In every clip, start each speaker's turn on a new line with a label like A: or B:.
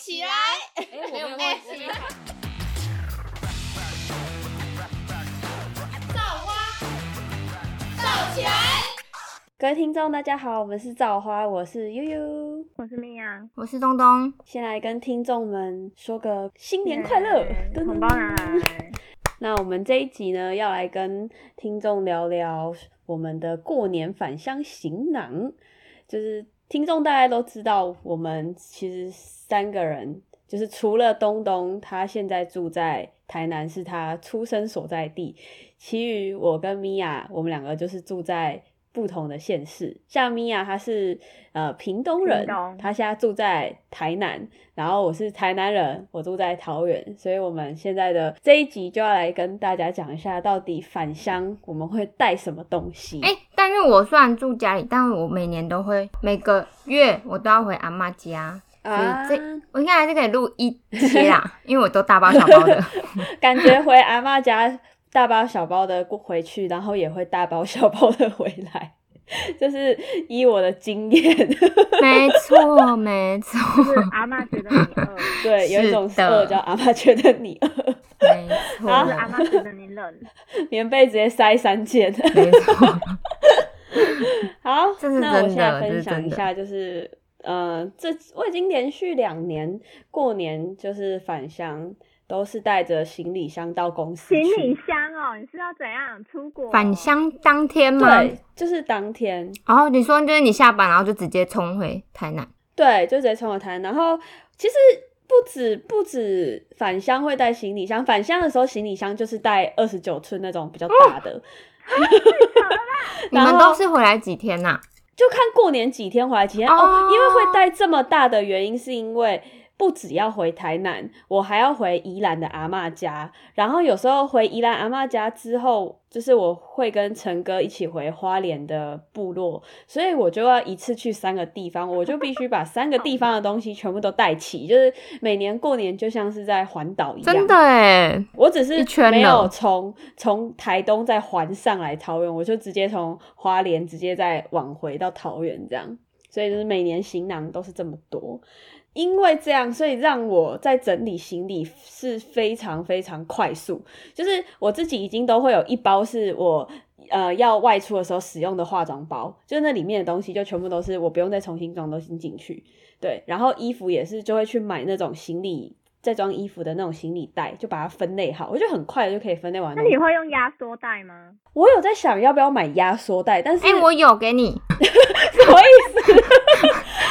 A: 起来！
B: 哎，我没有忘记。
A: 造花，造起来！
C: 各位听众，大家好，我们是造花，我是悠悠，
D: 我是米娅，
B: 我是东东。
C: 先来跟听众们说个新年快乐，
D: 红包拿来。
C: 那我们这一集呢，要来跟听众聊聊我们的过年返乡行囊。就是听众大家都知道，我们其实三个人，就是除了东东，他现在住在台南，是他出生所在地，其余我跟米娅，我们两个就是住在。不同的县市，像米娅，她是呃屏东人，她现在住在台南，然后我是台南人，我住在桃园，所以我们现在的这一集就要来跟大家讲一下，到底返乡我们会带什么东西。
B: 哎，但是我虽然住家里，但我每年都会每个月我都要回阿妈家，所以这我应该还是可以录一期啦，因为我都大包小包的，
C: 感觉回阿妈家。大包小包的过回去，然后也会大包小包的回来，就是依我的经验。
B: 没错，没错。
D: 阿妈觉得你饿，
C: 对，有一种饿叫阿妈觉得你饿。
B: 没错，
D: 阿妈觉得你冷，
C: 棉被直接塞三件。
B: 没错。
C: 好，那我现在分享一下，就是呃，这我已经连续两年过年就是返乡。都是带着行李箱到公司。
D: 行李箱哦，你是要怎样出国？
B: 返乡当天吗？
C: 对，就是当天。
B: 然后你说就是你下班，然后就直接冲回台南。
C: 对，就直接冲回台南。然后其实不止不止返乡会带行李箱，返乡的时候行李箱就是带二十九寸那种比较大的。
B: 你们都是回来几天呐？
C: 就看过年几天回来几天哦。因为会带这么大的原因是因为。不只要回台南，我还要回宜兰的阿妈家。然后有时候回宜兰阿妈家之后，就是我会跟陈哥一起回花莲的部落，所以我就要一次去三个地方，我就必须把三个地方的东西全部都带齐。就是每年过年就像是在环岛一样。
B: 真的哎，
C: 我只是没有从从台东再环上来桃园，我就直接从花莲直接再往回到桃园这样。所以就是每年行囊都是这么多。因为这样，所以让我在整理行李是非常非常快速。就是我自己已经都会有一包是我呃要外出的时候使用的化妆包，就是那里面的东西就全部都是我不用再重新装东西进去。对，然后衣服也是就会去买那种行李。再装衣服的那种行李袋，就把它分类好，我觉得很快就可以分类完。
D: 那你会用压缩袋吗？
C: 我有在想要不要买压缩袋，但是
B: 哎，我有给你，
C: 什么意思？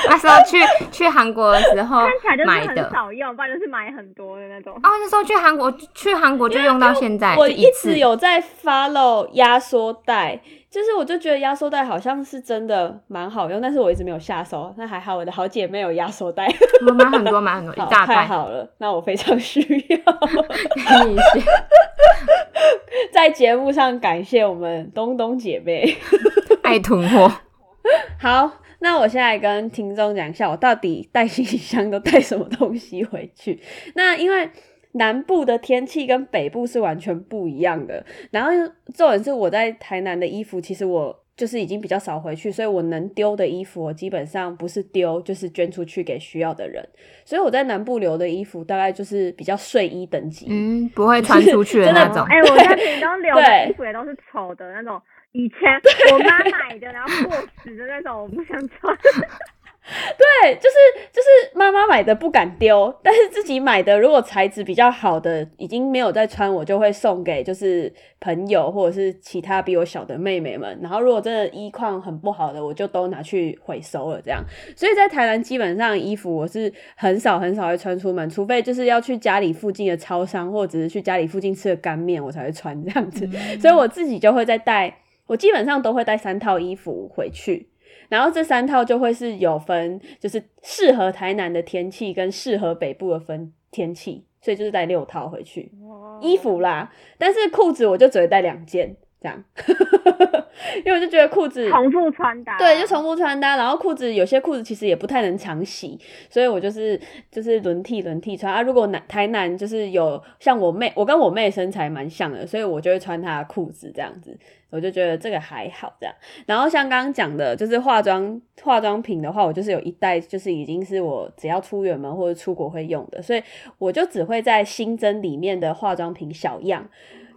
B: 那时候去去韩国的时候买的，
D: 很少用，不然就是买很多的那种。哦，
B: 那时候去韩国去韩国就用到现在，
C: 我一直有在 follow 压缩袋。就是我就觉得压缩袋好像是真的蛮好用，但是我一直没有下手。那还好，我的好姐妹有压缩袋，
B: 我买很多，买很多，一大
C: 太好了，那我非常需要。
B: 给 你一些，
C: 在节目上感谢我们东东姐妹，
B: 爱囤货。
C: 好，那我现在跟听众讲一下，我到底带行李箱都带什么东西回去。那因为。南部的天气跟北部是完全不一样的。然后重点是我在台南的衣服，其实我就是已经比较少回去，所以我能丢的衣服，我基本上不是丢，就是捐出去给需要的人。所以我在南部留的衣服，大概就是比较睡衣等级，
B: 嗯，不会穿出去的 那种。
D: 哎，我在屏东留的衣服也都是丑的那种，以前我妈买的，然后过时的那种，我不想穿。
C: 对，就是就是妈妈买的不敢丢，但是自己买的如果材质比较好的，已经没有再穿，我就会送给就是朋友或者是其他比我小的妹妹们。然后如果真的衣况很不好的，我就都拿去回收了。这样，所以在台南基本上衣服我是很少很少会穿出门，除非就是要去家里附近的超商，或者是去家里附近吃的干面，我才会穿这样子。所以我自己就会再带，我基本上都会带三套衣服回去。然后这三套就会是有分，就是适合台南的天气跟适合北部的分天气，所以就是带六套回去衣服啦。但是裤子我就只会带两件这样。因为我就觉得裤子
D: 重复穿搭，
C: 对，就重复穿搭，然后裤子有些裤子其实也不太能常洗，所以我就是就是轮替轮替穿啊。如果南台南就是有像我妹，我跟我妹身材蛮像的，所以我就会穿她的裤子这样子，我就觉得这个还好这样。然后像刚刚讲的，就是化妆化妆品的话，我就是有一袋，就是已经是我只要出远门或者出国会用的，所以我就只会在新增里面的化妆品小样。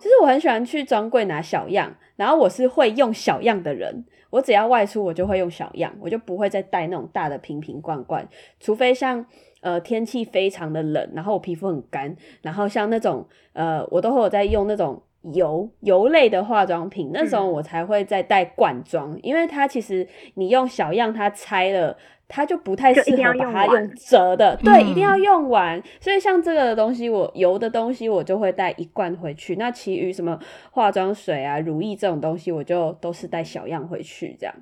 C: 其实我很喜欢去专柜拿小样，然后我是会用小样的人，我只要外出我就会用小样，我就不会再带那种大的瓶瓶罐罐，除非像呃天气非常的冷，然后我皮肤很干，然后像那种呃我都会有在用那种油油类的化妆品，那时候我才会再带罐装，因为它其实你用小样它拆了。它就不太适合把它用折的，对，一定要用完。所以像这个东西，我油的东西我就会带一罐回去。那其余什么化妆水啊、乳液这种东西，我就都是带小样回去这样。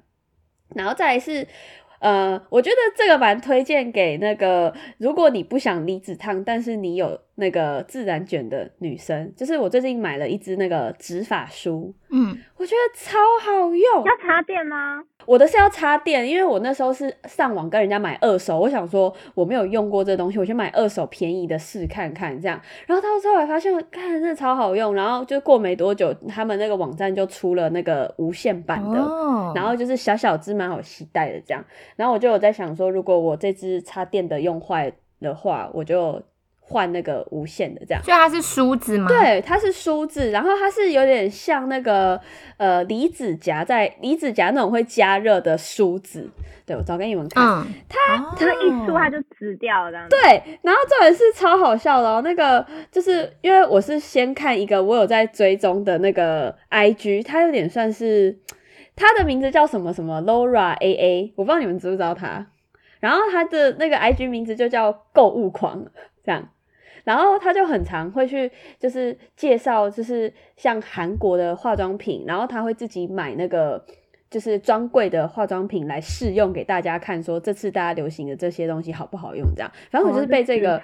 C: 然后再来是。呃，我觉得这个蛮推荐给那个，如果你不想离子烫，但是你有那个自然卷的女生，就是我最近买了一支那个直发梳，嗯，我觉得超好用。
D: 要插电吗？
C: 我的是要插电，因为我那时候是上网跟人家买二手，我想说我没有用过这东西，我去买二手便宜的试看看这样。然后到最后还发现，看真的超好用。然后就过没多久，他们那个网站就出了那个无线版的，然后就是小小只蛮好携带的这样。然后我就有在想说，如果我这支插电的用坏的话，我就换那个无线的这样。
B: 所以它是梳子吗？
C: 对，它是梳子，然后它是有点像那个呃离子夹，在离子夹那种会加热的梳子。对，我找给你们看，它
D: 它一梳它就直掉了。
C: 对，然后这也是超好笑的哦。那个就是因为我是先看一个我有在追踪的那个 IG，它有点算是。他的名字叫什么什么 Laura A A，我不知道你们知不知道他。然后他的那个 I G 名字就叫购物狂，这样。然后他就很常会去，就是介绍，就是像韩国的化妆品，然后他会自己买那个。就是专柜的化妆品来试用给大家看，说这次大家流行的这些东西好不好用？这样，反正我就是被这个，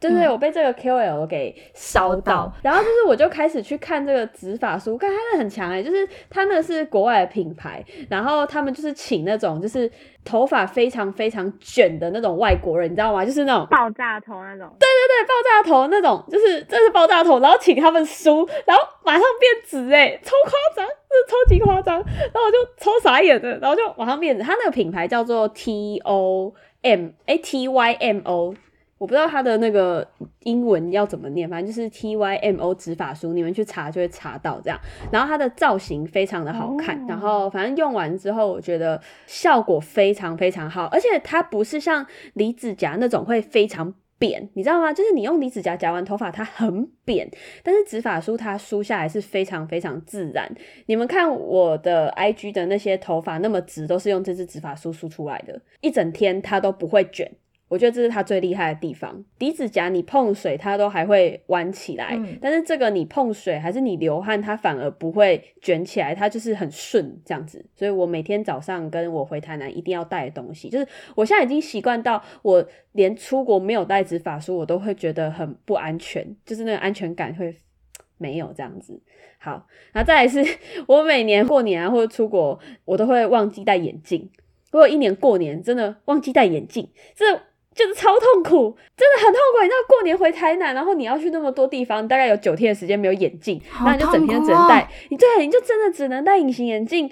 C: 就是，我被这个 KOL 给烧到，然后就是我就开始去看这个植发书，看他的很强哎，就是他那是国外的品牌，然后他们就是请那种就是头发非常非常卷的那种外国人，你知道吗？就是那种
D: 爆炸头那种，
C: 对对对，爆炸头那种，就是这是爆炸头，然后请他们梳，然后马上变直哎，超夸张。超级夸张，然后我就超傻眼的，然后就马上变直。他那个品牌叫做 T O M 哎 T Y M O，我不知道它的那个英文要怎么念，反正就是 T Y M O 直发梳，你们去查就会查到这样。然后它的造型非常的好看，然后反正用完之后，我觉得效果非常非常好，而且它不是像离子夹那种会非常。扁，你知道吗？就是你用离子夹夹完头发，它很扁，但是直发梳它梳下来是非常非常自然。你们看我的 IG 的那些头发那么直，都是用这支直发梳梳出来的，一整天它都不会卷。我觉得这是它最厉害的地方。离子夹你碰水它都还会弯起来，但是这个你碰水还是你流汗，它反而不会卷起来，它就是很顺这样子。所以我每天早上跟我回台南一定要带的东西，就是我现在已经习惯到，我连出国没有带直发梳，我都会觉得很不安全，就是那个安全感会没有这样子。好，然后再来是我每年过年啊或者出国，我都会忘记戴眼镜。如果一年过年真的忘记戴眼镜，这。就是超痛苦，真的很痛苦。你知道过年回台南，然后你要去那么多地方，大概有九天的时间没有眼镜，那你就整天只能戴。你对，你就真的只能戴隐形眼镜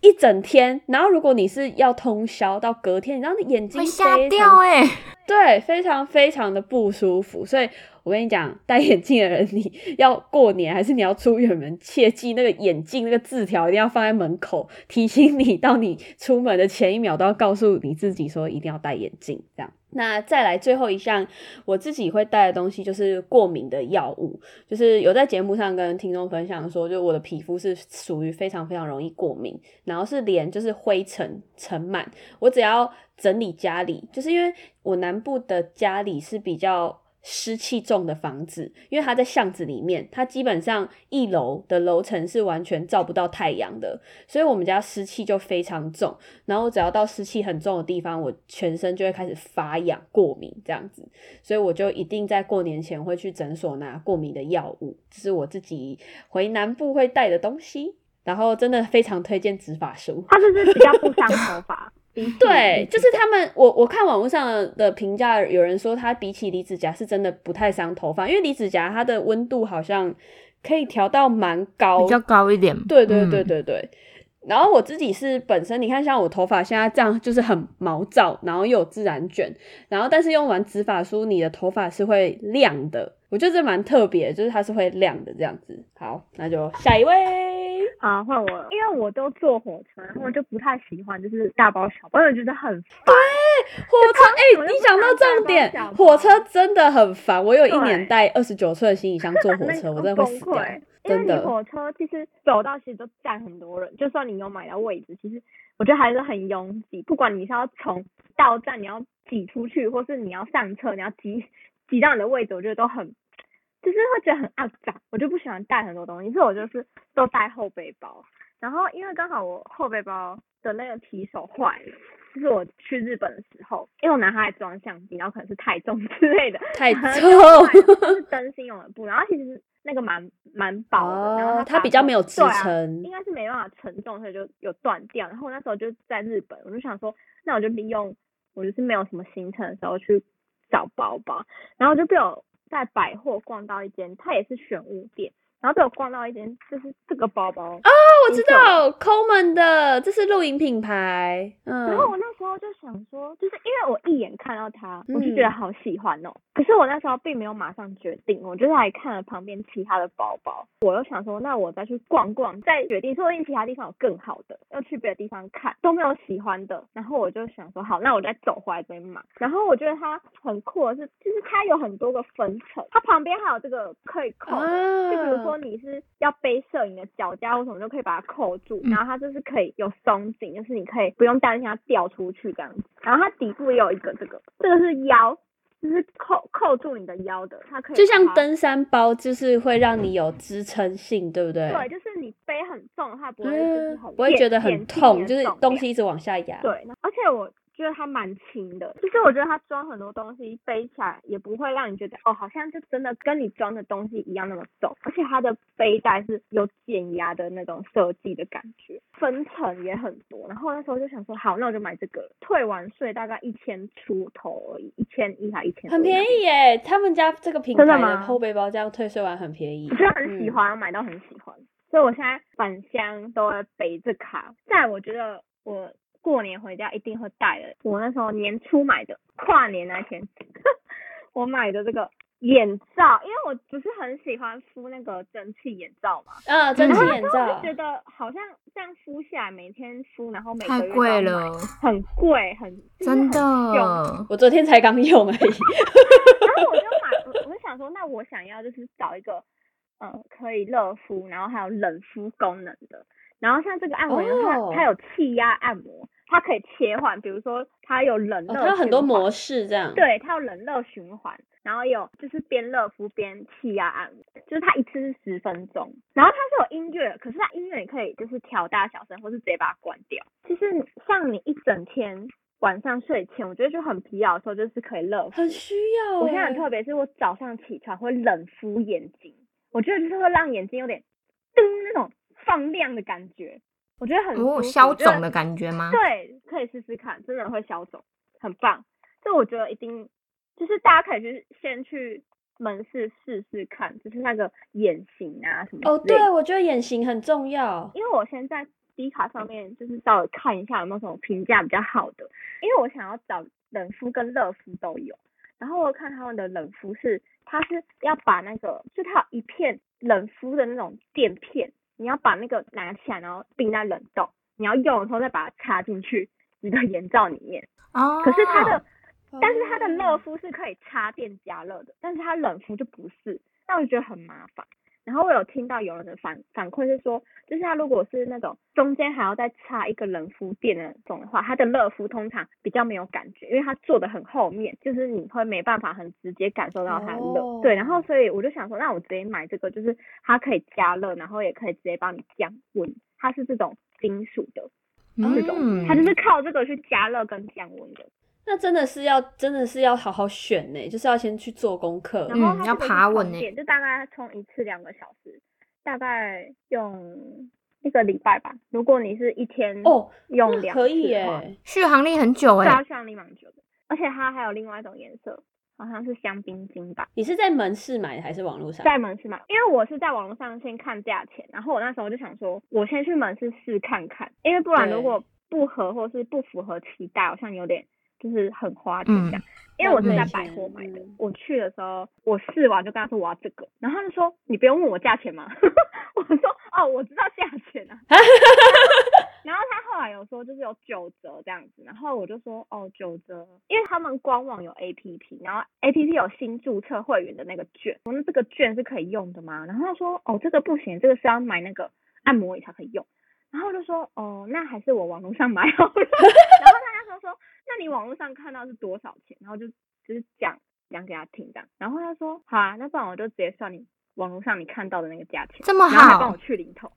C: 一整天。然后如果你是要通宵到隔天，然后眼睛会
B: 瞎掉哎，
C: 对，非常非常的不舒服。所以我跟你讲，戴眼镜的人，你 要过年还是你要出远门，切记那个眼镜那个字条一定要放在门口，提醒你到你出门的前一秒都要告诉你自己说一定要戴眼镜，这样。那再来最后一项，我自己会带的东西就是过敏的药物，就是有在节目上跟听众分享说，就我的皮肤是属于非常非常容易过敏，然后是连就是灰尘尘螨，我只要整理家里，就是因为我南部的家里是比较。湿气重的房子，因为它在巷子里面，它基本上一楼的楼层是完全照不到太阳的，所以我们家湿气就非常重。然后只要到湿气很重的地方，我全身就会开始发痒、过敏这样子，所以我就一定在过年前会去诊所拿过敏的药物，这是我自己回南部会带的东西。然后真的非常推荐直发梳。
D: 它就是比较不伤头发。
C: 对，就是他们，我我看网络上的评价，有人说它比起离子夹是真的不太伤头发，因为离子夹它的温度好像可以调到蛮高，
B: 比较高一点。
C: 对对对对对。然后我自己是本身，你看像我头发现在这样，就是很毛躁，然后又有自然卷，然后但是用完直发梳，你的头发是会亮的，我觉得这蛮特别，就是它是会亮的这样子。好，那就下一位。
D: 啊，换我，因为我都坐火车，然后我就不太喜欢就是大包小包，我觉得很烦。对，
C: 火车，哎，你讲到重点，火车真的很烦。我有一年带二十九寸的行李箱坐火 车，我真的会死掉。
D: 因为你火车其实走到其实都站很多人，就算你有买到位置，其实我觉得还是很拥挤。不管你是要从到站你要挤出去，或是你要上车你要挤挤到你的位置，我觉得都很。就是会觉得很肮脏，我就不喜欢带很多东西，所以我就是都带后背包。然后因为刚好我后背包的那个提手坏了，就是我去日本的时候，因为我拿它来装相机，然后可能是太重之类的，
C: 太重，
D: 是灯芯用的布，然后其实那个蛮蛮薄的，然后
C: 它比较没有支撑，
D: 应该是没办法承重，所以就有断掉。然后我那时候就在日本，我就想说，那我就利用我就是没有什么行程的时候去找包包，然后就被我。在百货逛到一间，它也是选物店。然后被我逛到一间，就是这个包包
C: 哦，我知道，Coleman 的，这是露营品牌。嗯，
D: 然后我那时候就想说，就是因为我一眼看到它，我就觉得好喜欢哦。可是我那时候并没有马上决定，我就是还看了旁边其他的包包。我又想说，那我再去逛逛，再决定，说不定其他地方有更好的，要去别的地方看，都没有喜欢的。然后我就想说，好，那我再走回来这边买。然后我觉得它很酷的是，就是它有很多个分层，它旁边还有这个可以扣，就比如说。说你是要背摄影的脚架或什么，就可以把它扣住，然后它就是可以有松紧，就是你可以不用担心它掉出去这样子。然后它底部也有一个这个，这个是腰，就是扣扣住你的腰的，它可以
C: 就像登山包，就是会让你有支撑性，对不对？
D: 对，就是你背很重的话，不会就是很
C: 不会觉得很痛，就是东西一直往下压。
D: 对，而且我。觉得它蛮轻的，其实我觉得它装很多东西背起来也不会让你觉得哦，好像就真的跟你装的东西一样那么重，而且它的背带是有减压的那种设计的感觉，分层也很多。然后那时候就想说，好，那我就买这个。退完税大概一千出头而已，一千一还一千，
C: 很便宜耶。他们家这个品牌的后背包这样退税完很便宜，
D: 我真的很喜欢，买到很喜欢，所以我现在返乡都会背这卡。在我觉得我。过年回家一定会带的。我那时候年初买的，跨年那天，我买的这个眼罩，因为我不是很喜欢敷那个蒸汽眼罩嘛。
C: 呃，蒸汽眼罩。
D: 就觉得好像这样敷下来，每天敷，然后每
B: 太贵了，
D: 很贵，很
B: 真的。
C: 我昨天才刚用而已。
D: 然后我就买，我就想说，那我想要就是找一个，嗯，可以热敷，然后还有冷敷功能的。然后像这个按摩，它它有气压按摩，它可以切换，比如说它有冷热，
C: 它很多模式这样。
D: 对，它有冷热循环，然后有就是边热敷边气压按摩，就是它一次是十分钟。然后它是有音乐，可是它音乐也可以就是调大小声，或是直接把它关掉。其实像你一整天晚上睡前，我觉得就很疲劳的时候，就是可以热敷。
C: 很需要。
D: 我现在特别是我早上起床会冷敷眼睛，我觉得就是会让眼睛有点噔那种。放亮的感觉，我觉得很哦，
B: 消肿的感觉吗？
D: 对，可以试试看，真的会消肿，很棒。这我觉得一定就是大家可以去先去门市试试看，就是那个眼型啊什么。
C: 哦，对，我觉得眼型很重要，
D: 因为我现在 D 卡上面就是稍微看一下有没有什么评价比较好的，因为我想要找冷敷跟热敷都有。然后我看他们的冷敷是，它是要把那个就它有一片冷敷的那种垫片。你要把那个拿起来，然后冰在冷冻。你要用的时候再把它插进去你的眼罩里面。
B: 哦。
D: 可是它的，但是它的热敷是可以插电加热的，但是它冷敷就不是，那我就觉得很麻烦。然后我有听到有人的反反馈是说，就是他如果是那种中间还要再插一个冷敷垫的那种的话，他的热敷通常比较没有感觉，因为它做的很后面，就是你会没办法很直接感受到它的热。对，然后所以我就想说，那我直接买这个，就是它可以加热，然后也可以直接帮你降温，它是这种金属的这种，它就是靠这个去加热跟降温的。
C: 那真的是要，真的是要好好选呢，就是要先去做功课，
D: 然后
B: 要爬稳呢，
D: 就大概充一次两个小时，大概用一个礼拜吧。如果你是一天
C: 哦，
D: 用两
C: 可以耶，
B: 续航力很久哎、
D: 对啊，续航力蛮久的，而且它还有另外一种颜色，好像是香槟金吧。
C: 你是在门市买的还是网络上？
D: 在门市买，因为我是在网络上先看价钱，然后我那时候就想说，我先去门市试看看，因为不然如果不合或是不符合期待，好像有点就是很花钱这样。
B: 嗯
D: 因为我是在百货买的
C: 嗯，
D: 我去的时候我试完就跟他说我要这个，然后他就说你不用问我价钱吗？我说哦我知道价钱啊，然后他后来有说就是有九折这样子，然后我就说哦九折，因为他们官网有 A P P，然后 A P P 有新注册会员的那个券，我说那这个券是可以用的吗？然后他说哦这个不行，这个是要买那个按摩椅才可以用。然后我就说哦那还是我网络上买好了，你网络上看到是多少钱？然后就就是讲讲给他听这样，然后他说好啊，那不然我就直接算你网络上你看到的那个价钱，
B: 这么好
D: 然后还帮我，去零头。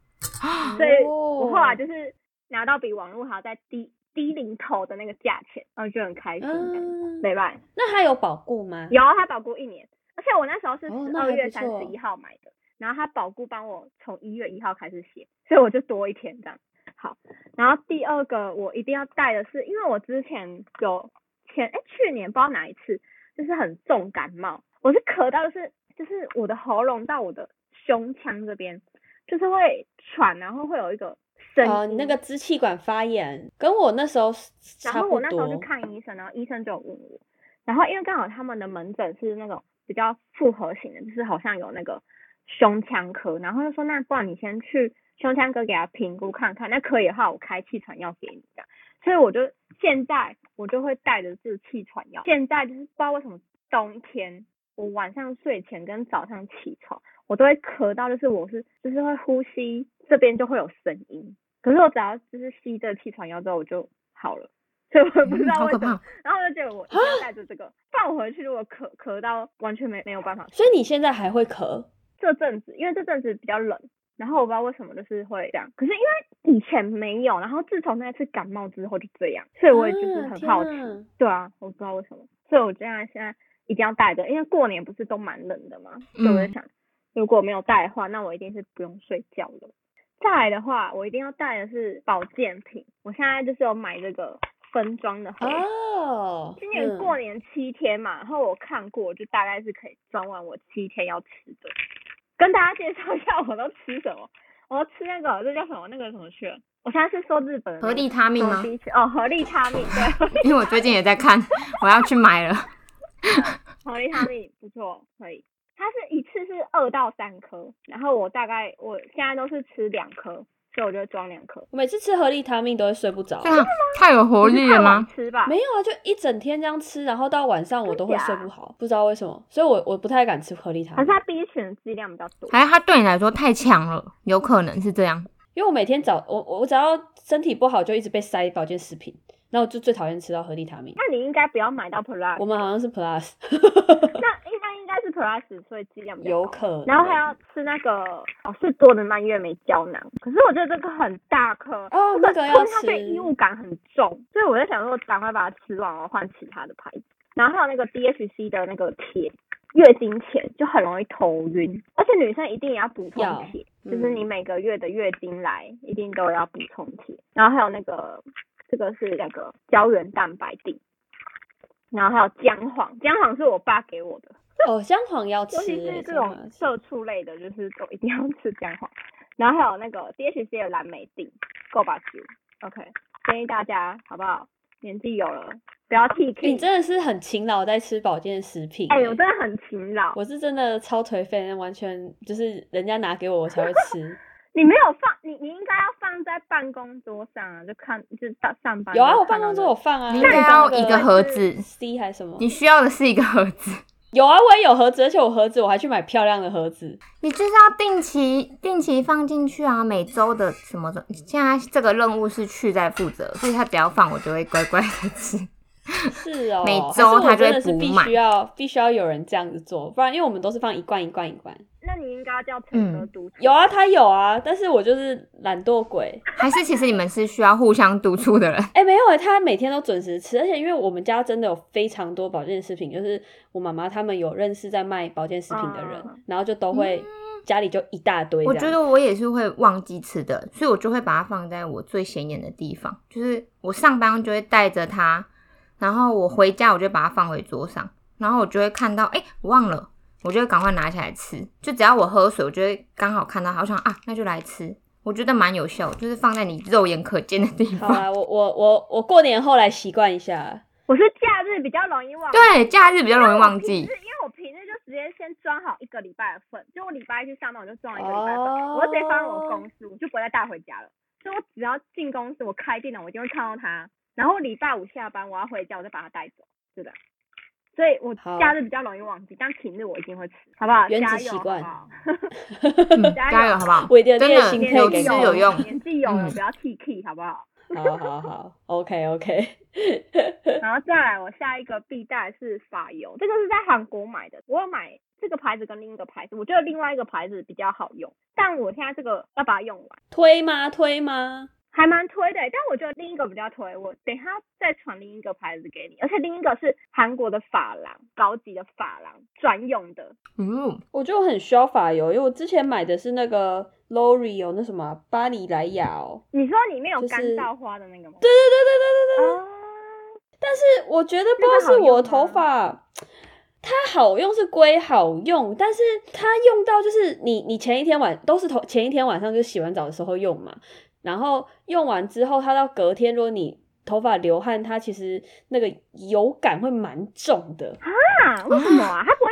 D: 所以
C: 哦
D: 我后来就是拿到比网络还要再低低零头的那个价钱，然后就很开心没办法，
C: 那他有保固吗？
D: 有他保固一年，而且我那时候是
C: 哦
D: 十二月三十一号买的，然后他保固帮我从一月一号开始写，所以我就多一天这样。好，然后第二个我一定要带的是，因为我之前有前哎去年不知道哪一次，就是很重感冒，我是咳到就是就是我的喉咙到我的胸腔这边，就是会喘，然后会有一个声音。
C: 哦，你那个支气管发炎，跟我那时候
D: 然
C: 差不
D: 后我那时候去。看医生，然后医生就问我，然后因为刚好他们的门诊是那种比较复合型的，就是好像有那个胸腔科，然后就说那不然你先去胸腔科给他评估看看，那可以的话我开气喘药给你这样，所以我就现在我就会带着这气喘药，现在就是不知道为什么冬天我晚上睡前跟早上起床我都会咳到，就是我是就是会呼吸这边就会有声音，可是我只要就是吸这个气喘药之后我就好了。所以我也不知道为什么，
B: 怕。
D: 然后我就觉得我一定要带着这个，放回去如果咳咳到完全没没有办法。
C: 所以你现在还会咳？
D: 这阵子因为这阵子比较冷，然后我不知道为什么就是会这样，可是因为以前没有，然后自从那次感冒之后就这样，所以我也就是很好奇，
C: 哪
D: 对啊，我不知道为什么，所以我这样现在一定要带着，因为过年不是都蛮冷的嘛，所以我在
B: 嗯
D: 想，如果没有带的话，那我一定是不用睡觉了。再来的话，我一定要带的是保健品，我现在就是有买这个分装的盒今年
C: 嗯
D: 过年七天嘛，然后我看过，就大概是可以装完我七天要吃的。跟大家介绍一下我都吃什么，我都吃那个这叫什么那个什么去了？我现在是说日本的那个
B: 合利他命吗
D: 哦，合利他命对，
B: 因为我最近也在看，我要去买了。
D: 合利他命不错，可以。它是一次是二到三颗，然后我大概我现在都是吃两颗，所以我就会装两颗。
C: 我每次吃合利他命都会睡不着。
B: 对啊，太有活力了吗？
D: 吃吧？
C: 没有啊，就一整天这样吃，然后到晚上我都会睡不好，不知道为什么，所以我我不太敢吃合利他命
D: 还是，它 B 群的剂量比较多。
B: 还是它对你来说太强了，有可能是这样。
C: 因为我每天早我我只要身体不好就一直被塞保健食品，那我就最讨厌吃到合利他命。
D: 那你应该不要买到 Plus，
C: 我们好像是 Plus，
D: 那应该是 Plus，所以剂量比较
C: 有可能。
D: 然后还要吃那个哦，是多的蔓越莓胶囊，可是我觉得这个很大颗
C: 哦那个要
D: 这因为它
C: 吃
D: 对异物感很重，所以我在想说，赶快把它吃完，我换其他的牌子。然后还有那个 DHC 的那个铁，月经前就很容易头晕，而且女生一定也要补充铁，
C: 嗯
D: 就是你每个月的月经来一定都要补充铁。然后还有那个这个是那个胶原蛋白锭，然后还有姜黄，姜黄是我爸给我的。
C: 哦，姜黄要吃
D: 尤其
C: 欸，
D: 是这种
C: 姜黄要吃
D: 色素类的，就是都一定要吃姜黄。然后还有那个 DHC 的蓝莓锭，够吧猪？OK，建议大家好不好？年纪有了，不要 T
C: 你。真的是很勤劳在吃保健食品、
D: 哎、
C: 欸
D: 我真的很勤劳。
C: 我是真的超颓废，完全就是人家拿给我我才会吃。
D: 你没有放，你你应该要放在办公桌上啊，就看就是到上班。
C: 有啊，我办公桌有。放啊。
B: 你应该要一个盒子
C: ，C 还是什么？
B: 你需要的是一个盒子。
C: 有啊，我也有盒子，而且我盒子我还去买漂亮的盒子。
B: 你就是要定期定期放进去啊，每周的什么的。现在这个任务是去在负责，所以他只要放，我就会乖乖的吃。
C: 是哦，
B: 每周它就会
C: 还是我真的是必须要必须要有人这样子做，不然因为我们都是放一罐一罐一罐。
D: 那你应该要叫陈哥督促。
C: 有啊，他有啊，但是我就是懒惰鬼。
B: 还是其实你们是需要互相督促的人？
C: 哎、没有哎、他每天都准时吃，而且因为我们家真的有非常多保健食品，就是我妈妈他们有认识在卖保健食品的人，
D: 嗯
C: 然后就都会、家里就一大堆。
B: 我觉得我也是会忘记吃的，所以我就会把它放在我最显眼的地方，就是我上班就会带着它，然后我回家我就把它放回桌上，然后我就会看到，哎、我忘了，我就会赶快拿起来吃。就只要我喝水，我就会刚好看到它，我想啊，那就来吃。我觉得蛮有效，就是放在你肉眼可见的地方。
C: 好啊，我我我我过年后来习惯一下。
D: 我是假日比较容易忘记，
B: 对，假日比较容易忘记
D: 因为我平日。因为我平日就直接先装好一个礼拜的份，就我礼拜一去上班我就装一个礼拜的份，
C: 哦
D: 我就直接放在我公司，我就不会再带回家了。所以我只要进公司，我开电脑我一定会看到它，然后礼拜五下班我要回家，我再把它带走，是的。所以我假日比较容易忘记，但平日我一定会吃，好不好？
C: 原子习惯
D: 加油
B: 加油，好不好？
C: 我一定
B: 真的
C: 列心
D: 不好
B: 有
C: 配给你
B: 吃有用。
D: 年纪有了
B: 嗯
D: 不要 T K，好不好？
C: 好好好，OK OK。
D: 然后再来，我下一个必带是发油，这个是在韩国买的，我有买这个牌子跟另一个牌子，我觉得另外一个牌子比较好用，但我现在这个要把它用完，
C: 推吗？推吗？
D: 还蛮推的，但我觉得另一个比较推，我等一下再传另一个牌子给你，而且另一个是韩国的发廊，高级的发廊专用的，
B: 嗯，
C: 我觉得我很需要发油，因为我之前买的是那个 L'Oreal 那什么啊巴黎莱雅哦。
D: 你说里面有干燥花的那个吗？
C: 对对对对对对对。
D: 啊，
C: 但是我觉得不知道是我的头发，它好用是归好用，但是它用到就是你你前一天晚都是头前一天晚上就洗完澡的时候用嘛，然后用完之后，它到隔天如果你头发流汗，它其实那个油感会蛮重的，
D: 啊，为什么啊？它不会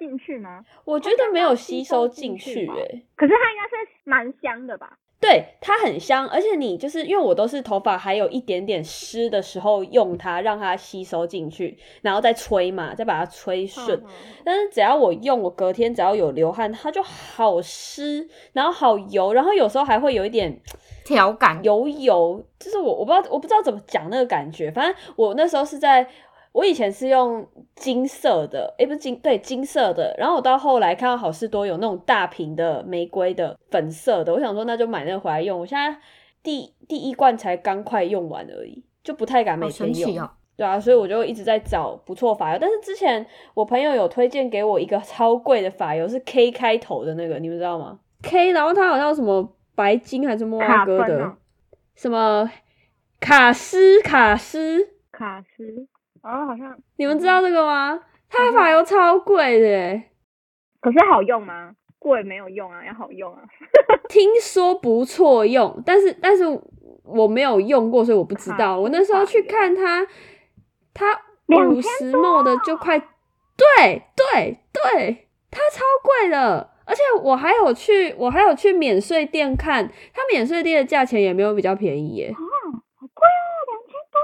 D: 进去吗？
C: 我觉得没有吸收进去、
D: 吸收进去吧
C: 欸，
D: 可是它应该是蛮香的吧？
C: 对，它很香，而且你就是因为我都是头发还有一点点湿的时候用它，让它吸收进去，然后再吹嘛，再把它吹顺。
D: 嗯嗯
C: 但是只要我用，我隔天只要有流汗，它就好湿，然后好油，然后有时候还会有一点
B: 调感
C: 油油，就是我我不知道我不知道怎么讲那个感觉，反正我那时候是在。我以前是用金色的，诶，不是金，对，金色的。然后我到后来看到好事多有那种大瓶的玫瑰的粉色的，我想说那就买那个回来用。我现在第第一罐才刚快用完而已，就不太敢每天用。对啊，所以我就一直在找不错发油，但是之前我朋友有推荐给我一个超贵的发油，是 K 开头的那个，你们知道吗？K，然后它好像什么白金还是摩阿哥的，什么卡斯卡斯，
D: 卡斯，哦，好像，
C: 你们知道这个吗？它的发油超贵的耶，
D: 可是好用吗？贵没有用啊，要好用啊。
C: 听说不错用，但是但是我没有用过，所以我不知道。我那时候去看它，它五十 ml 的就快，对对对，它超贵的。而且我还有去，我还有去免税店看，它免税店的价钱也没有比较便宜耶，
D: 哦，好贵哦，两千多。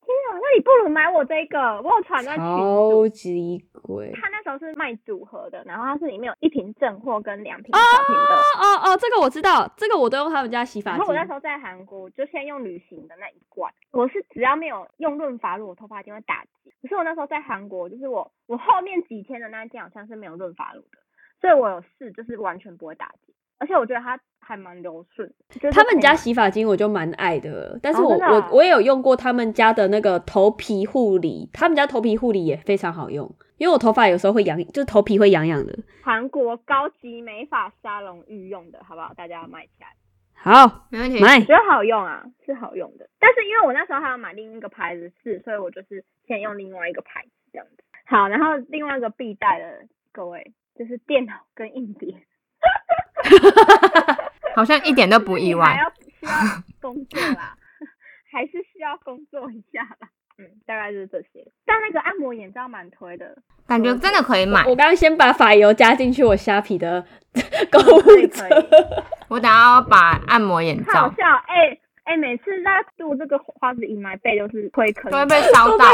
D: 天啊，那你不如买我这个，我有传在。
C: 超级贵。
D: 他那时候是卖组合的，然后它是里面有一瓶正货跟两瓶小瓶的。
C: 哦哦哦，这个我知道，这个我都用他们家洗发精
D: 然后我。那时候在韩国，就先用旅行的那一罐。我是只要没有用润发露，我头发一定会打结。可是我那时候在韩国，就是我我后面几天的那一件好像是没有润发露的，所以我有试，就是完全不会打结，而且我觉得它还蛮柔顺。就是
C: 他们家洗发精我就蛮爱的，但是我、
D: 哦啊
C: 我我也有用过他们家的那个头皮护理，他们家头皮护理也非常好用，因为我头发有时候会痒，就是头皮会痒痒的。
D: 韩国高级美发沙龙御用的，好不好？大家要买起来，
C: 好，
B: 没问题。
C: 买
D: 我觉得好用啊，是好用的。但是因为我那时候还要买另一个牌子试，所以我就是先用另外一个牌子这样子。好，然后另外一个必带的各位就是电脑跟硬碟，
B: 好像一点都不意
D: 外还
B: 外。
D: 要需要工作啦，还是需要工作一下啦。嗯，大概就是这些。但那个按摩眼罩蛮推的，
B: 感觉真的可以买。
C: 我刚刚先把发油加进去我虾皮的 购物车。
B: 我等下要把按摩眼罩
D: 太好笑，哎、哎、每次在录这个花子 in my 背都是推坑，
B: 都会被烧到。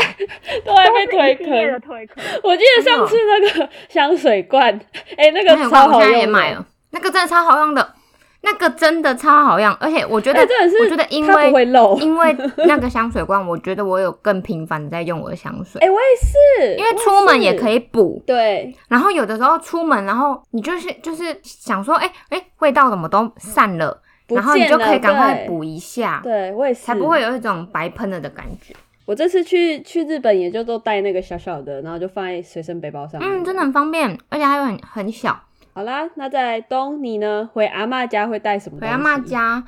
C: 都会被推坑。
D: 推坑。
C: 我记得上次那个香水罐，哎、那个超好
B: 我现在也
C: 用的。
B: 买了，那个真的超好用的。那个真的超好用，而且我觉得，
C: 哎真的是
B: 我觉得因为
C: 漏。
B: 因为那个香水罐，我觉得我有更频繁的在用我的香水，
C: 哎、我也是，
B: 因为出门也可
C: 以。
B: 补。
C: 对，
B: 然后有的时候出门，然后你就是就是想说，哎、哎、味道怎么都散了，
C: 不
B: 然后你就可以赶快补一下，
C: 对我也是，
B: 才不会有一种白喷了的感觉。
C: 我这次去去日本也就都带那个小小的，然后就放在随身背包上面。
B: 嗯，真的很方便，而且还有很很小。
C: 好啦，那在东你呢？回阿妈家会带什么？
B: 回阿妈，家，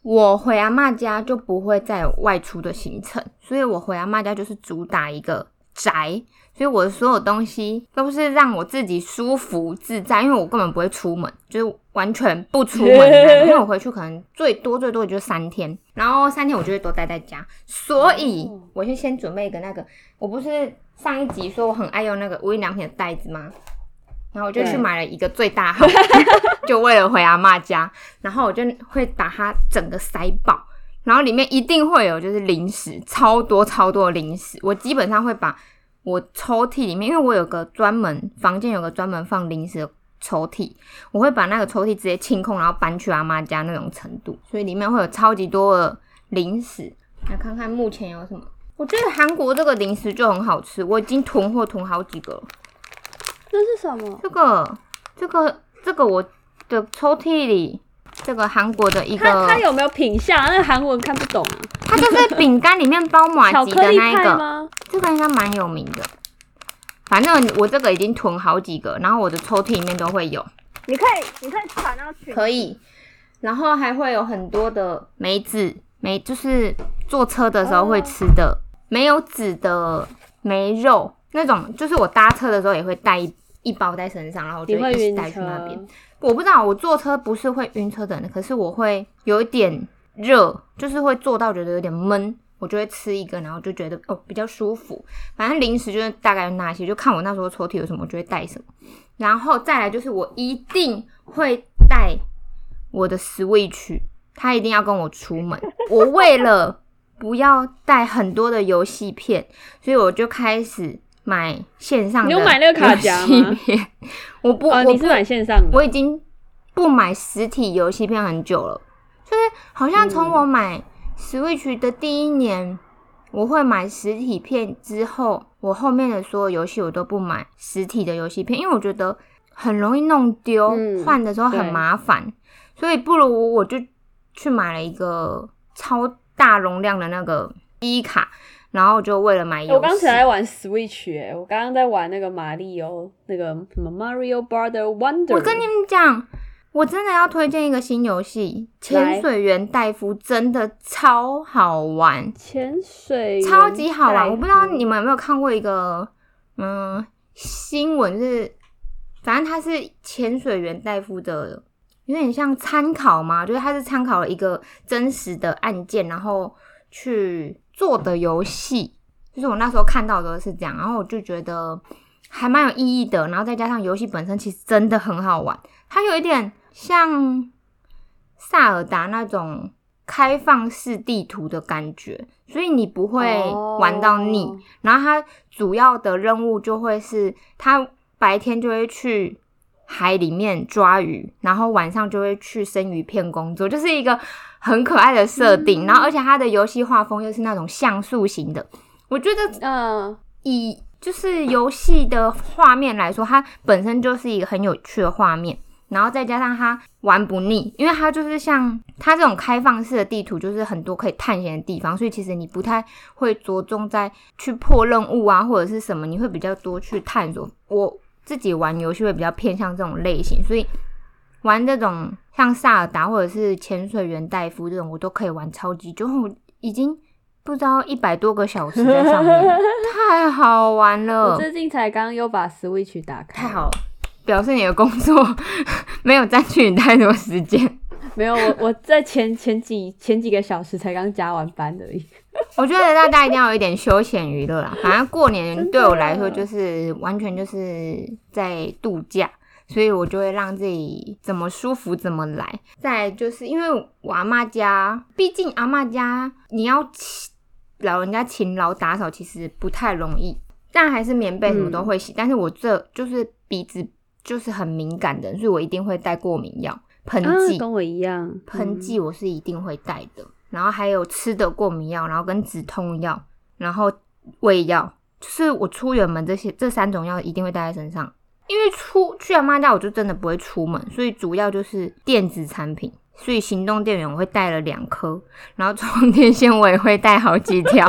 B: 我回阿妈家就不会再有外出的行程，所以我回阿妈家就是主打一个宅，所以我的所有东西都是让我自己舒服自在，因为我根本不会出门，就是完全不出门 因为我回去可能最多最多也就三天，然后三天我就会都待在家，所以
C: 哦
B: 我就先准备一个那个，我不是上一集说我很爱用那个无印良品的袋子吗？然后我就去
C: 对
B: 买了一个最大号，就为了回阿妈家，然后我就会把它整个塞爆，然后里面一定会有就是零食，超多超多的零食。我基本上会把我抽屉里面，因为我有个专门房间有个专门放零食的抽屉，我会把那个抽屉直接清空，然后搬去阿妈家那种程度，所以里面会有超级多的零食。来看看目前有什么。我觉得韩国这个零食就很好吃，我已经囤货囤好几个了。
C: 那是什么？
B: 这个这个这个我的抽屉里，这个韩国的一个，
C: 它它有没有品相？那个韩文看不懂啊。
B: 它就是饼干里面包马吉的那一个，
C: 吗？
B: 这个应该蛮有名的。反正我这个已经囤好几个，然后我的抽屉里面都会有，
D: 你可以你可以传到群，
B: 可以。然后还会有很多的梅子，梅就是坐车的时候会吃的，没有籽的梅肉那种，就是我搭车的时候也会带一一包在身上，然后我就一直带去？那边。我不知道，我坐车不是会晕车的人，可是我会有一点热，就是会坐到觉得有点闷，我就会吃一个，然后就觉得哦比较舒服。反正零食就是大概有哪些，就看我那时候抽屉有什么，我就会带什么。然后再来就是我一定会带我的 Switch，他一定要跟我出门。我为了不要带很多的游戏片，所以我就开始买线上的
C: 你有买那个卡夹吗？
B: 我不，
C: 哦，
B: 我不
C: 你是买线上的？
B: 我已经不买实体游戏片很久了，就是好像从我买 Switch 的第一年，我会买实体片之后，我后面的所有游戏我都不买实体的游戏片，因为我觉得很容易弄丢，
C: 嗯
B: 换的时候很麻烦，所以不如我就去买了一个超大容量的那个记忆卡。然后就为了买游戏，
C: 我刚才在玩 Switch 哎、我刚刚在玩那个马里奥那个什么 Mario Brother Wonder。
B: 我跟你们讲，我真的要推荐一个新游戏《潜水员戴夫》，真的超好玩，
C: 潜水
B: 超级好玩。我不知道你们有没有看过一个嗯新闻，是反正他是潜水员戴夫的，有点像参考嘛，就是他是参考了一个真实的案件，然后去做的游戏。就是我那时候看到的是这样，然后我就觉得还蛮有意义的，然后再加上游戏本身其实真的很好玩，它有一点像萨尔达那种开放式地图的感觉，所以你不会玩到腻。
C: 哦
B: 然后它主要的任务就会是，它白天就会去海里面抓鱼，然后晚上就会去生鱼片工作，就是一个很可爱的设定。然后而且它的游戏画风又是那种像素型的，我觉得
C: 嗯，
B: 以就是游戏的画面来说，它本身就是一个很有趣的画面，然后再加上它玩不腻，因为它就是像它这种开放式的地图，就是很多可以探险的地方，所以其实你不太会着重在去破任务啊或者是什么，你会比较多去探索。我自己玩游戏会比较偏向这种类型，所以玩这种像萨尔达或者是潜水员戴夫这种，我都可以玩超级久，我已经。不知道一百多个小时在上面，太好玩了 我，
C: 最近才刚又把 Switch 打开，
B: 太好了，表示你的工作 没有占据你太多时间。
C: 没有我我在前前几前几个小时才刚加完班而已。
B: 我觉得大家一定要有一点休闲娱乐啦，反正过年对我来说就是完全就是在度假。所以我就会让自己怎么舒服怎么来。再来就是因为我阿妈家，毕竟阿妈家你要勤老人家勤劳打扫，其实不太容易。但还是棉被什么都会洗，但是我这就是鼻子就是很敏感的，所以我一定会带过敏药。喷
C: 啊
B: 剂，
C: 跟我一样，
B: 喷剂我是一定会带的。然后还有吃的过敏药，然后跟止痛药，然后胃药，就是我出远门这些这三种药一定会带在身上。因为出去阿妈家我就真的不会出门，所以主要就是电子产品。所以行动电源我会带了两颗，然后充电线我也会带好几条。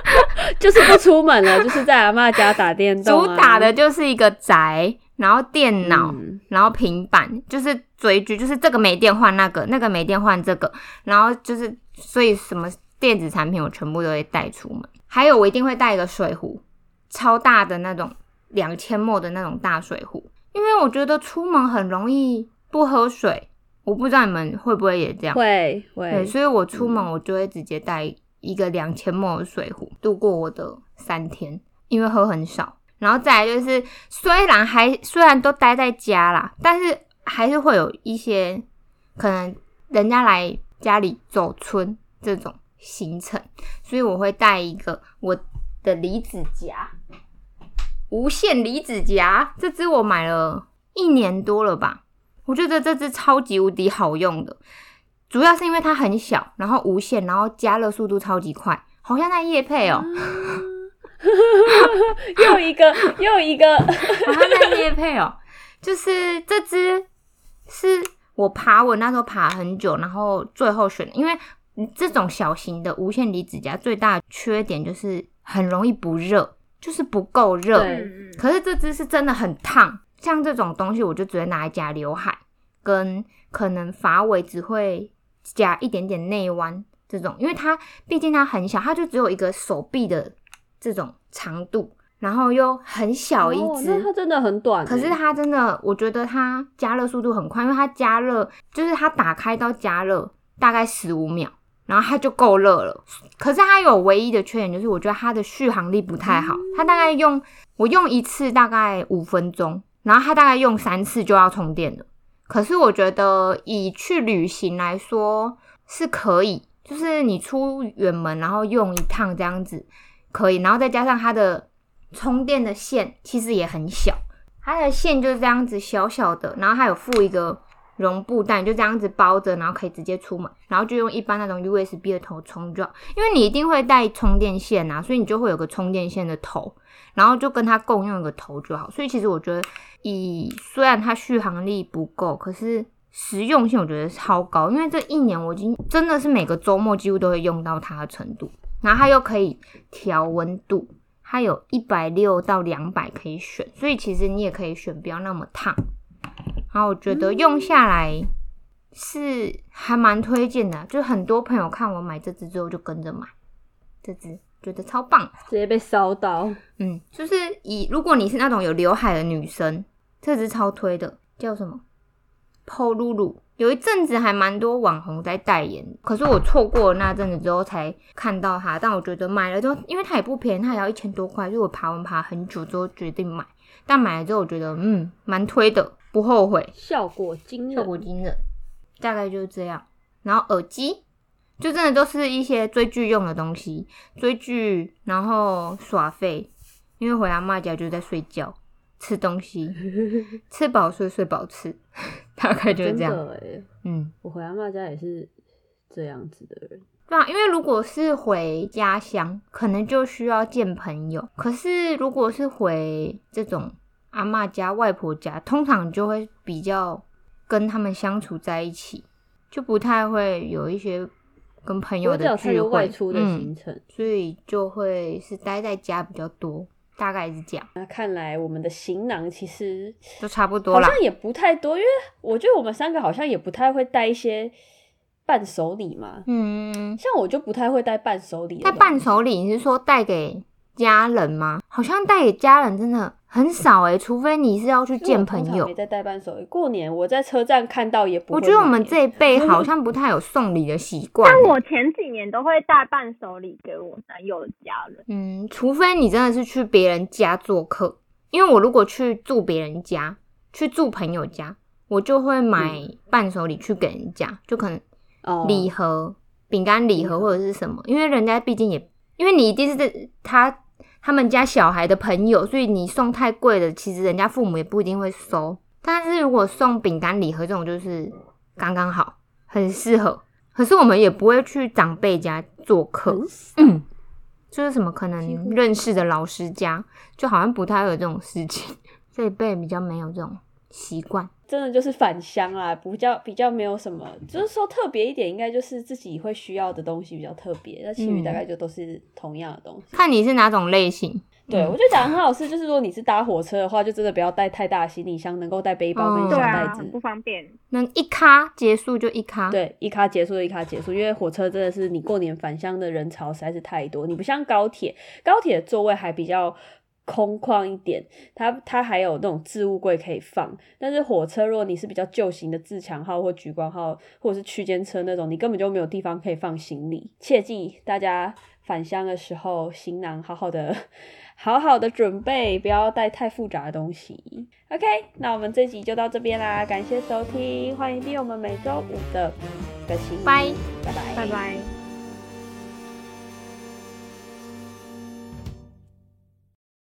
C: 就是不出门了，就是在阿妈家打电动、
B: 主
C: 啊。
B: 打的就是一个宅，然后电脑，
C: 嗯
B: 然后平板，就是追剧，就是这个没电换那个，那个没电换这个，然后就是所以什么电子产品我全部都会带出门。还有我一定会带一个水壶，超大的那种两千墨的那种大水壶，因为我觉得出门很容易不喝水。我不知道你们会不会也这样？
C: 会
B: 对，
C: 会，
B: 所以我出门我就会直接带一个两千墨的水壶度过我的三天，因为喝很少。然后再来就是，虽然还虽然都待在家啦，但是还是会有一些可能人家来家里走村这种行程，所以我会带一个我的离子夹，无线离子夹，这支我买了一年多了吧。我觉得这支超级无敌好用的，主要是因为它很小，然后无线，然后加热速度超级快，好像在夜配哦、
C: 又一个又一个，
B: 好像在夜配哦、就是这支是我爬文那时候爬很久，然后最后选的，因为这种小型的无线离子夹最大的缺点就是很容易不热，就是不够热。可是这支是真的很烫，像这种东西我就直接拿来夹刘海，跟可能发尾只会夹一点点内弯这种，因为它毕竟它很小，它就只有一个手臂的这种长度，然后又很小一
C: 哦
B: 只。
C: 那它真的很短欸，
B: 可是它真的，我觉得它加热速度很快，因为它加热就是它打开到加热大概十五秒，然后它就够热了。可是它有唯一的缺点就是，我觉得它的续航力不太好，它大概用我用一次大概五分钟，然后它大概用三次就要充电了。可是我觉得以去旅行来说是可以，就是你出远门然后用一趟这样子可以，然后再加上它的充电的线其实也很小，它的线就是这样子小小的，然后还有附一个绒布袋，就这样子包着，然后可以直接出门，然后就用一般那种 USB 的头充就好，因为你一定会带充电线啊，所以你就会有个充电线的头，然后就跟它共用一个头就好。所以其实我觉得以虽然它续航力不够，可是实用性我觉得超高，因为这一年我已经真的是每个周末几乎都会用到它的程度，然后它又可以调温度。它有一百六到两百可以选，所以其实你也可以选不要那么烫。然后我觉得用下来是还蛮推荐的，就很多朋友看我买这支之后就跟着买这支，觉得超棒。
C: 直接被烧到。
B: 嗯，就是以如果你是那种有刘海的女生，这支超推的，叫什么 PO 露露。有一阵子还蛮多网红在代言，可是我错过了那阵子之后才看到它。但我觉得买了之后，因为它也不便宜，它也要一千多块，所以我爬文爬很久之后决定买。但买了之后，我觉得嗯蛮推的，不后悔，
C: 效果惊人，
B: 效果惊人。大概就是这样。然后耳机就真的都是一些追剧用的东西，追剧然后耍废，因为回阿妈家就在睡觉、吃东西，吃饱睡，睡饱吃，大概就是
C: 真
B: 这样。嗯，
C: 我回阿妈家也是这样子的人。
B: 对啊，因为如果是回家乡，可能就需要见朋友。可是如果是回这种阿妈家、外婆家，通常就会比较跟他们相处在一起，就不太会有一些跟朋友的聚会，
C: 出的
B: 嗯
C: 行，程。
B: 所以就会是待在家比较多，大概是这样，
C: 那看来我们的行囊其实
B: 都差不多啦
C: 好像。也不太多，因为我觉得我们三个好像也不太会带一些伴手礼嘛。
B: 嗯，
C: 像我就不太会带伴手礼的
B: 带，伴手礼，你是说带给家人吗？好像带给家人真的很少诶、除非你是要去见朋友
C: 通常没。在带伴手礼。过年我在车站看到也不会
B: 我
C: 买。
B: 觉得我们这一辈好像不太有送礼的习惯欸。
D: 但我前几年都会带伴手礼给我男友的家人。
B: 嗯，除非你真的是去别人家做客，因为我如果去住别人家，去住朋友家，我就会买伴手礼去给人家，就可能
C: 哦
B: 礼盒、饼干礼盒或者是什么，因为人家毕竟也，因为你一定是在他他们家小孩的朋友，所以你送太贵的，其实人家父母也不一定会收。但是如果送饼干礼盒这种，就是刚刚好，很适合。可是我们也不会去长辈家做客，嗯，就是什么可能认识的老师家，就好像不太会有这种事情。这一辈比较没有这种习惯。
C: 真的就是返乡啦，比较比较没有什么，就是说特别一点，应该就是自己会需要的东西比较特别，那其余大概就都是同样的东西。
B: 看你是哪种类型。
C: 对，
B: 嗯
C: 我觉得讲的很好是，就是如果你是搭火车的话，就真的不要带太大的行李箱，能够带背包跟
B: 嗯
C: 小袋子。
D: 很不方便。
B: 能一卡结束就一卡。，
C: 对，一卡结束就一卡结束，因为火车真的是你过年返乡的人潮实在是太多，你不像高铁，高铁的座位还比较空旷一点，它它还有那种置物柜可以放，但是火车如果你是比较旧型的自强号或莒光号或者是区间车那种，你根本就没有地方可以放行李。切记大家返乡的时候，行囊好好的。好好的准备，不要带太复杂的东西。OK，那我们这集就到这边啦，感谢收听，欢迎订阅我们每周五的更新，
B: 拜。
C: 拜拜，
D: 拜拜。